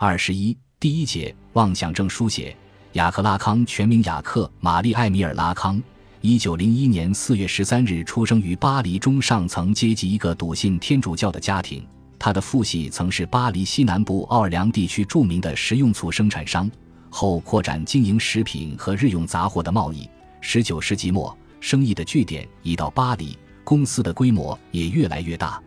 二十一，第一节妄想症书写。雅克·拉康全名雅克·玛丽·艾米尔·拉康，一九零一年四月十三日出生于巴黎中上层阶级一个笃信天主教的家庭。他的父系曾是巴黎西南部奥尔良地区著名的食用醋生产商，后扩展经营食品和日用杂货的贸易。十九世纪末，生意的据点移到巴黎，公司的规模也越来越大。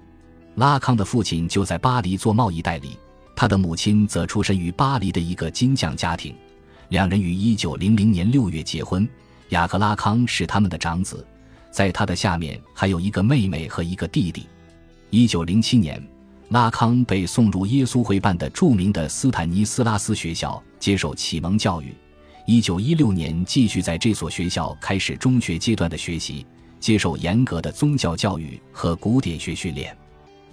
拉康的父亲就在巴黎做贸易代理，他的母亲则出身于巴黎的一个金匠家庭。两人于一九零零年六月结婚。雅克·拉康是他们的长子，在他的下面还有一个妹妹和一个弟弟。一九零七年。拉康被送入耶稣会办的著名的斯坦尼斯拉斯学校接受启蒙教育。一九一六年，继续在这所学校开始中学阶段的学习，接受严格的宗教教育和古典学训练。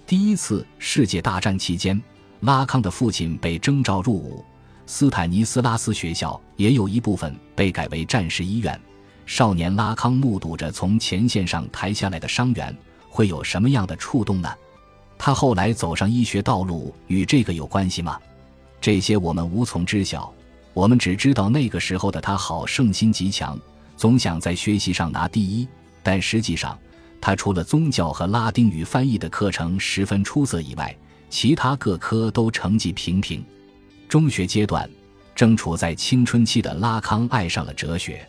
第一次世界大战期间，拉康的父亲被征召入伍，斯坦尼斯拉斯学校也有一部分被改为战时医院。少年拉康目睹着从前线上抬下来的伤员，会有什么样的触动呢？他后来走上医学道路与这个有关系吗？这些我们无从知晓。我们只知道那个时候的他好胜心极强，总想在学习上拿第一。但实际上，他除了宗教和拉丁语翻译的课程十分出色以外，其他各科都成绩平平。中学阶段，正处在青春期的拉康爱上了哲学，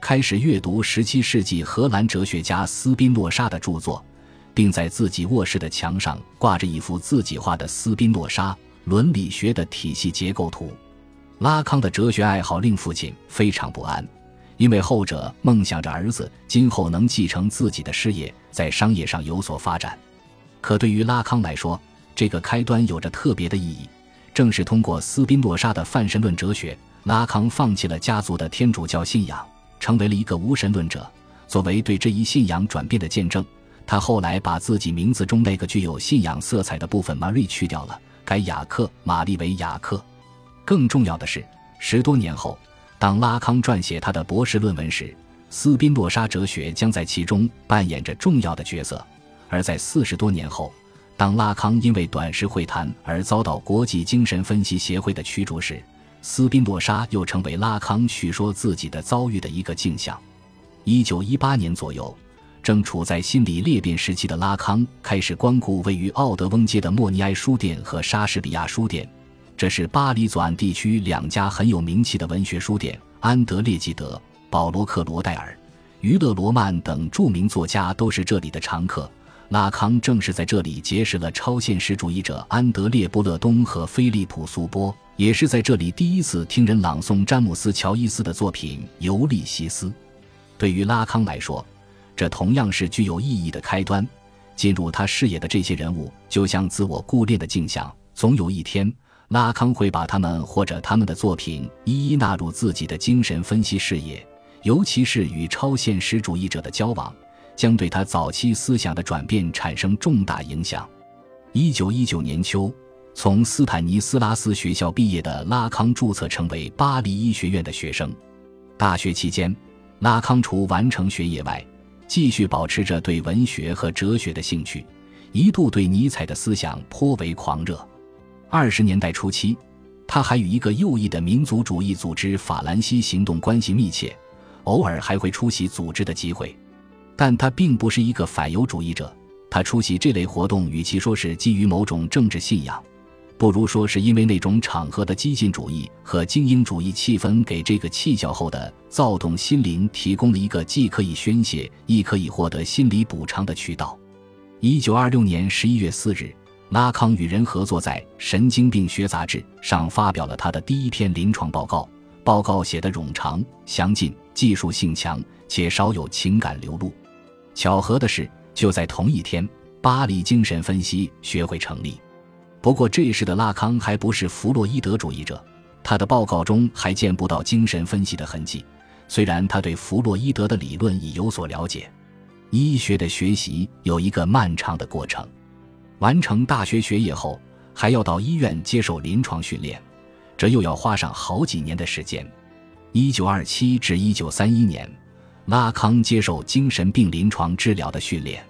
开始阅读17世纪荷兰哲学家斯宾诺莎的著作。并在自己卧室的墙上挂着一幅自己画的斯宾诺莎伦理学的体系结构图。拉康的哲学爱好令父亲非常不安，因为后者梦想着儿子今后能继承自己的事业，在商业上有所发展。可对于拉康来说，这个开端有着特别的意义。正是通过斯宾诺莎的泛神论哲学，拉康放弃了家族的天主教信仰，成为了一个无神论者。作为对这一信仰转变的见证。他后来把自己名字中那个具有信仰色彩的部分 Marie 去掉了，改雅克·玛丽为雅克。更重要的是，十多年后，当拉康撰写他的博士论文时，斯宾诺莎哲学将在其中扮演着重要的角色。而在四十多年后，当拉康因为短时会谈而遭到国际精神分析协会的驱逐时，斯宾诺莎又成为拉康叙说自己的遭遇的一个镜像。一九一八年左右。正处在心理裂变时期的拉康开始光顾位于奥德翁街的莫尼埃书店和莎士比亚书店，这是巴黎左岸地区两家很有名气的文学书店。安德烈·纪德、保罗·克罗代尔、于勒·罗曼等著名作家都是这里的常客。拉康正是在这里结识了超现实主义者安德烈·波勒东和菲利普·苏波，也是在这里第一次听人朗诵詹姆斯·乔伊斯的作品《尤利西斯》。对于拉康来说，这同样是具有意义的开端。进入他视野的这些人物，就像自我固练的镜像。总有一天，拉康会把他们或者他们的作品一一纳入自己的精神分析视野，尤其是与超现实主义者的交往，将对他早期思想的转变产生重大影响。一九一九年秋，从斯坦尼斯拉斯学校毕业的拉康注册成为巴黎医学院的学生。大学期间，拉康除完成学业外，继续保持着对文学和哲学的兴趣，一度对尼采的思想颇为狂热。二十年代初期，他还与一个右翼的民族主义组织“法兰西行动”关系密切，偶尔还会出席组织的集会。但他并不是一个反犹主义者，他出席这类活动，与其说是基于某种政治信仰。不如说是因为那种场合的激进主义和精英主义气氛，给这个气较后的躁动心灵提供了一个既可以宣泄，亦可以获得心理补偿的渠道。一九二六年十一月四日，拉康与人合作在《神经病学杂志》上发表了他的第一篇临床报告。报告写得冗长、详尽，技术性强，且少有情感流露。巧合的是，就在同一天，巴黎精神分析学会成立。不过这时的拉康还不是弗洛伊德主义者，他的报告中还见不到精神分析的痕迹。虽然他对弗洛伊德的理论已有所了解，医学的学习有一个漫长的过程。完成大学学业后，还要到医院接受临床训练，这又要花上好几年的时间。一九二七至一九三一年，拉康接受精神病临床治疗的训练。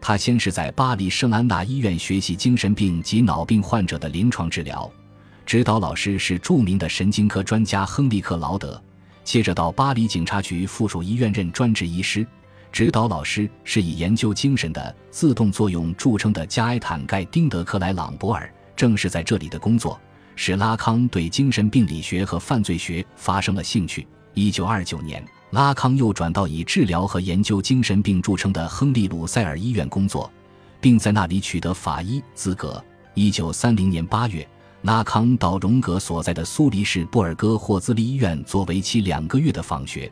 他先是在巴黎圣安娜医院学习精神病及脑病患者的临床治疗，指导老师是著名的神经科专家亨利克劳德。接着到巴黎警察局附属医院任专职医师。指导老师是以研究精神的自动作用著称的加埃坦·盖丁德克莱朗博尔。正是在这里的工作，使拉康对精神病理学和犯罪学发生了兴趣。一九二九年，拉康又转到以治疗和研究精神病著称的亨利·鲁塞尔医院工作，并在那里取得法医资格。一九三零年八月，拉康到荣格所在的苏黎世布尔戈霍兹利医院做为期两个月的访学。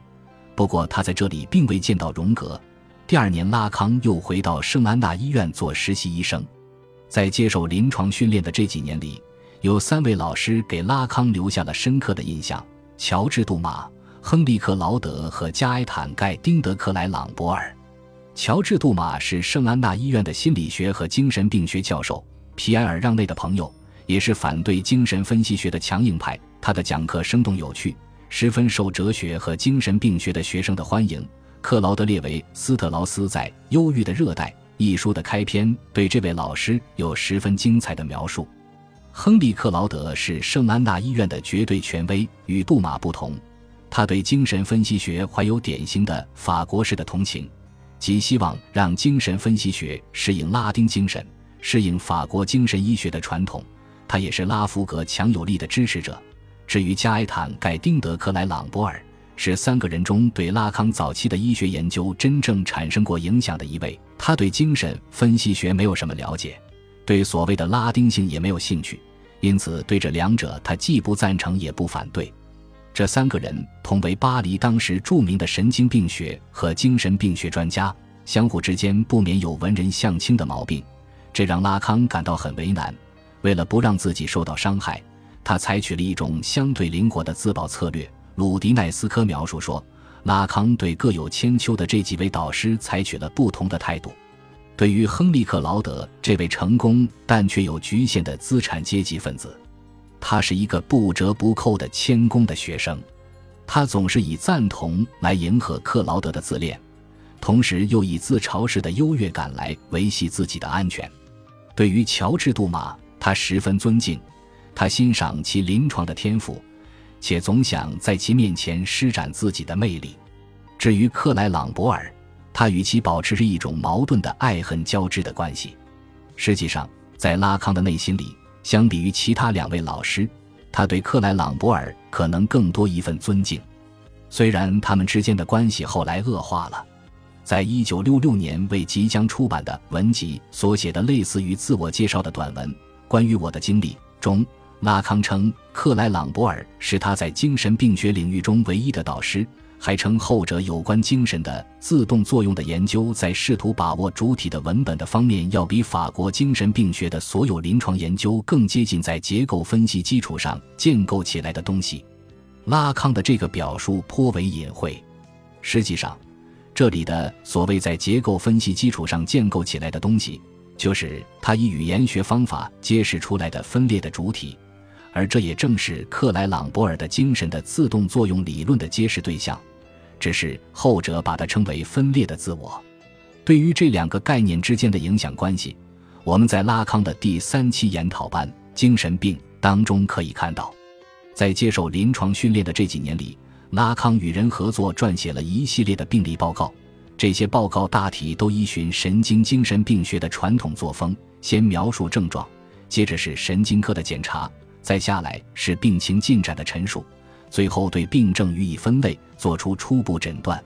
不过，他在这里并未见到荣格。第二年，拉康又回到圣安娜医院做实习医生。在接受临床训练的这几年里，有三位老师给拉康留下了深刻的印象：乔治·杜马、亨利克劳德和加埃坦·盖丁德克莱朗博尔。乔治·杜马是圣安娜医院的心理学和精神病学教授，皮埃尔·让内的朋友，也是反对精神分析学的强硬派。他的讲课生动有趣，十分受哲学和精神病学的学生的欢迎。克劳德列维·斯特劳斯在《忧郁的热带》。一书的开篇对这位老师有十分精彩的描述。亨利·克劳德是圣安娜医院的绝对权威，与杜马不同，他对精神分析学怀有典型的法国式的同情，即希望让精神分析学适应拉丁精神，适应法国精神医学的传统。他也是拉福格强有力的支持者。至于加埃坦·盖丁德克莱朗波尔。是三个人中对拉康早期的医学研究真正产生过影响的一位。他对精神分析学没有什么了解，对所谓的拉丁性也没有兴趣，因此对这两者他既不赞成也不反对。这三个人同为巴黎当时著名的神经病学和精神病学专家，相互之间不免有文人相轻的毛病，这让拉康感到很为难。为了不让自己受到伤害，他采取了一种相对灵活的自保策略。鲁迪奈斯科描述说，拉康对各有千秋的这几位导师采取了不同的态度。对于亨利克劳德这位成功但却有局限的资产阶级分子，他是一个不折不扣的谦恭的学生。他总是以赞同来迎合克劳德的自恋，同时又以自嘲式的优越感来维系自己的安全。对于乔治·杜马，他十分尊敬，他欣赏其临床的天赋。且总想在其面前施展自己的魅力。至于克莱朗博尔，他与其保持着一种矛盾的爱恨交织的关系。实际上，在拉康的内心里，相比于其他两位老师，他对克莱朗博尔可能更多一份尊敬。虽然他们之间的关系后来恶化了，在一九六六年为即将出版的文集所写的类似于自我介绍的短文《关于我的经历》中。拉康称克莱朗博尔是他在精神病学领域中唯一的导师，还称后者有关精神的自动作用的研究，在试图把握主体的文本的方面，要比法国精神病学的所有临床研究更接近在结构分析基础上建构起来的东西。拉康的这个表述颇为隐晦。实际上，这里的所谓在结构分析基础上建构起来的东西，就是他以语言学方法揭示出来的分裂的主体。而这也正是克莱朗博尔的精神的自动作用理论的揭示对象，只是后者把它称为分裂的自我。对于这两个概念之间的影响关系，我们在拉康的第三期研讨班《精神病》当中可以看到。在接受临床训练的这几年里，拉康与人合作撰写了一系列的病例报告。这些报告大体都依循神经精神病学的传统作风：先描述症状，接着是神经科的检查。再下来是病情进展的陈述，最后对病症予以分类，做出初步诊断。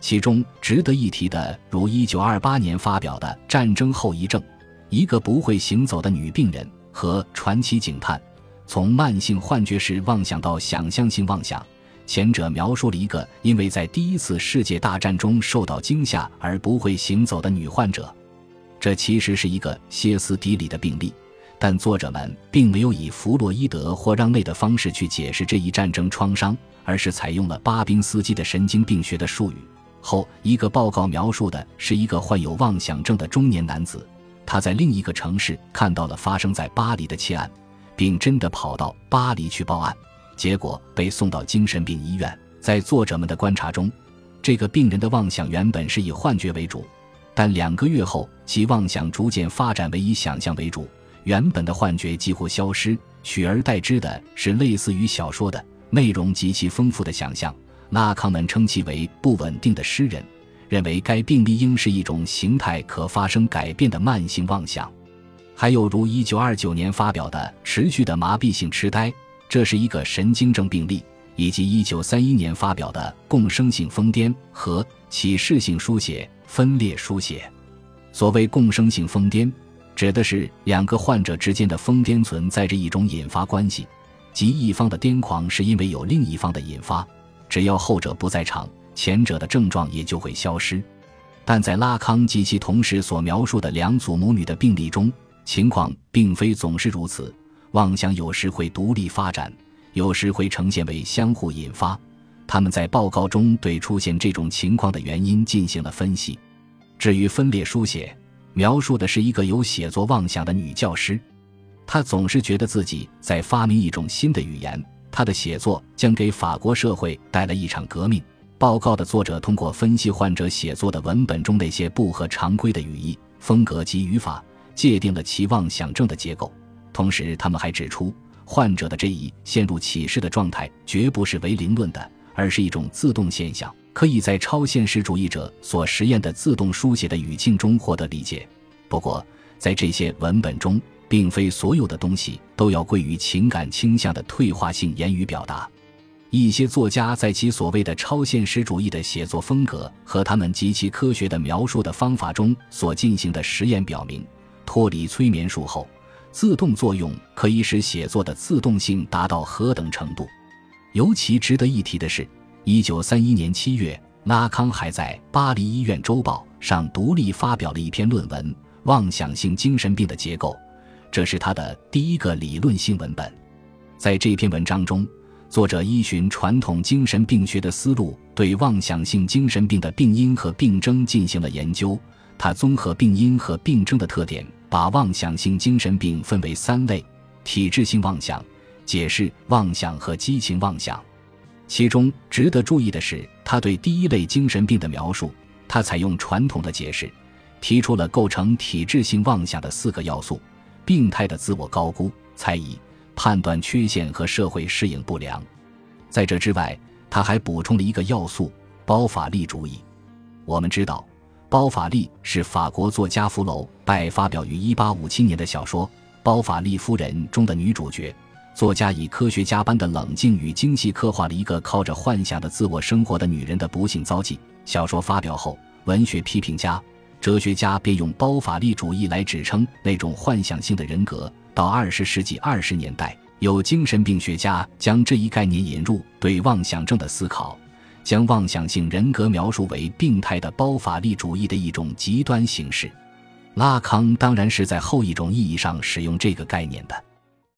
其中值得一提的，如1928年发表的《战争后遗症：一个不会行走的女病人》和《传奇警探：从慢性幻觉式妄想到想象性妄想》，前者描述了一个因为在第一次世界大战中受到惊吓而不会行走的女患者，这其实是一个歇斯底里的病例。但作者们并没有以弗洛伊德或让内的方式去解释这一战争创伤，而是采用了巴宾斯基的神经病学的术语。后一个报告描述的是一个患有妄想症的中年男子，他在另一个城市看到了发生在巴黎的窃案，并真的跑到巴黎去报案，结果被送到精神病医院。在作者们的观察中，这个病人的妄想原本是以幻觉为主，但两个月后，其妄想逐渐发展为以想象为主。原本的幻觉几乎消失，取而代之的是类似于小说的内容极其丰富的想象。拉康们称其为不稳定的诗人，认为该病例应是一种形态可发生改变的慢性妄想。还有如1929年发表的《持续的麻痹性痴呆》，这是一个神经症病例，以及1931年发表的《共生性疯癫》和《启示性书写》分裂书写。所谓共生性疯癫，指的是两个患者之间的疯癫存在着一种引发关系，即一方的癫狂是因为有另一方的引发，只要后者不在场，前者的症状也就会消失。但在拉康及其同事所描述的两组母女的病例中，情况并非总是如此，妄想有时会独立发展，有时会呈现为相互引发。他们在报告中对出现这种情况的原因进行了分析。至于分裂书写，描述的是一个有写作妄想的女教师，她总是觉得自己在发明一种新的语言，她的写作将给法国社会带来一场革命。报告的作者通过分析患者写作的文本中那些不合常规的语义、风格及语法。界定了其妄想症的结构，同时他们还指出，患者的这一陷入启示的状态绝不是唯灵论的，而是一种自动现象，可以在超现实主义者所实验的自动书写的语境中获得理解。不过，在这些文本中，并非所有的东西都要归于情感倾向的退化性言语表达。一些作家在其所谓的超现实主义的写作风格和他们极其科学的描述的方法中所进行的实验表明。脱离催眠术后，自动作用可以使写作的自动性达到何等程度？尤其值得一提的是，一九三一年七月，拉康还在《巴黎医院周报》上独立发表了一篇论文《妄想性精神病的结构》，这是他的第一个理论性文本。在这篇文章中，作者依循传统精神病学的思路，对妄想性精神病的病因和病症进行了研究。他综合病因和病症的特点，把妄想性精神病分为三类：体质性妄想、解释妄想和激情妄想。其中值得注意的是，他对第一类精神病的描述，他采用传统的解释，提出了构成体质性妄想的四个要素：病态的自我高估、猜疑、判断缺陷和社会适应不良。在这之外，他还补充了一个要素——包法利主义。我们知道。包法利是法国作家福楼拜发表于1857年的小说《包法利夫人》中的女主角。作家以科学家般的冷静与精细刻画了一个靠着幻想的自我生活的女人的不幸遭际。小说发表后，文学批评家、哲学家便用包法利主义来指称那种幻想性的人格。到20世纪20年代，有精神病学家将这一概念引入对妄想症的思考。将妄想性人格描述为病态的包法利主义的一种极端形式，拉康当然是在后一种意义上使用这个概念的。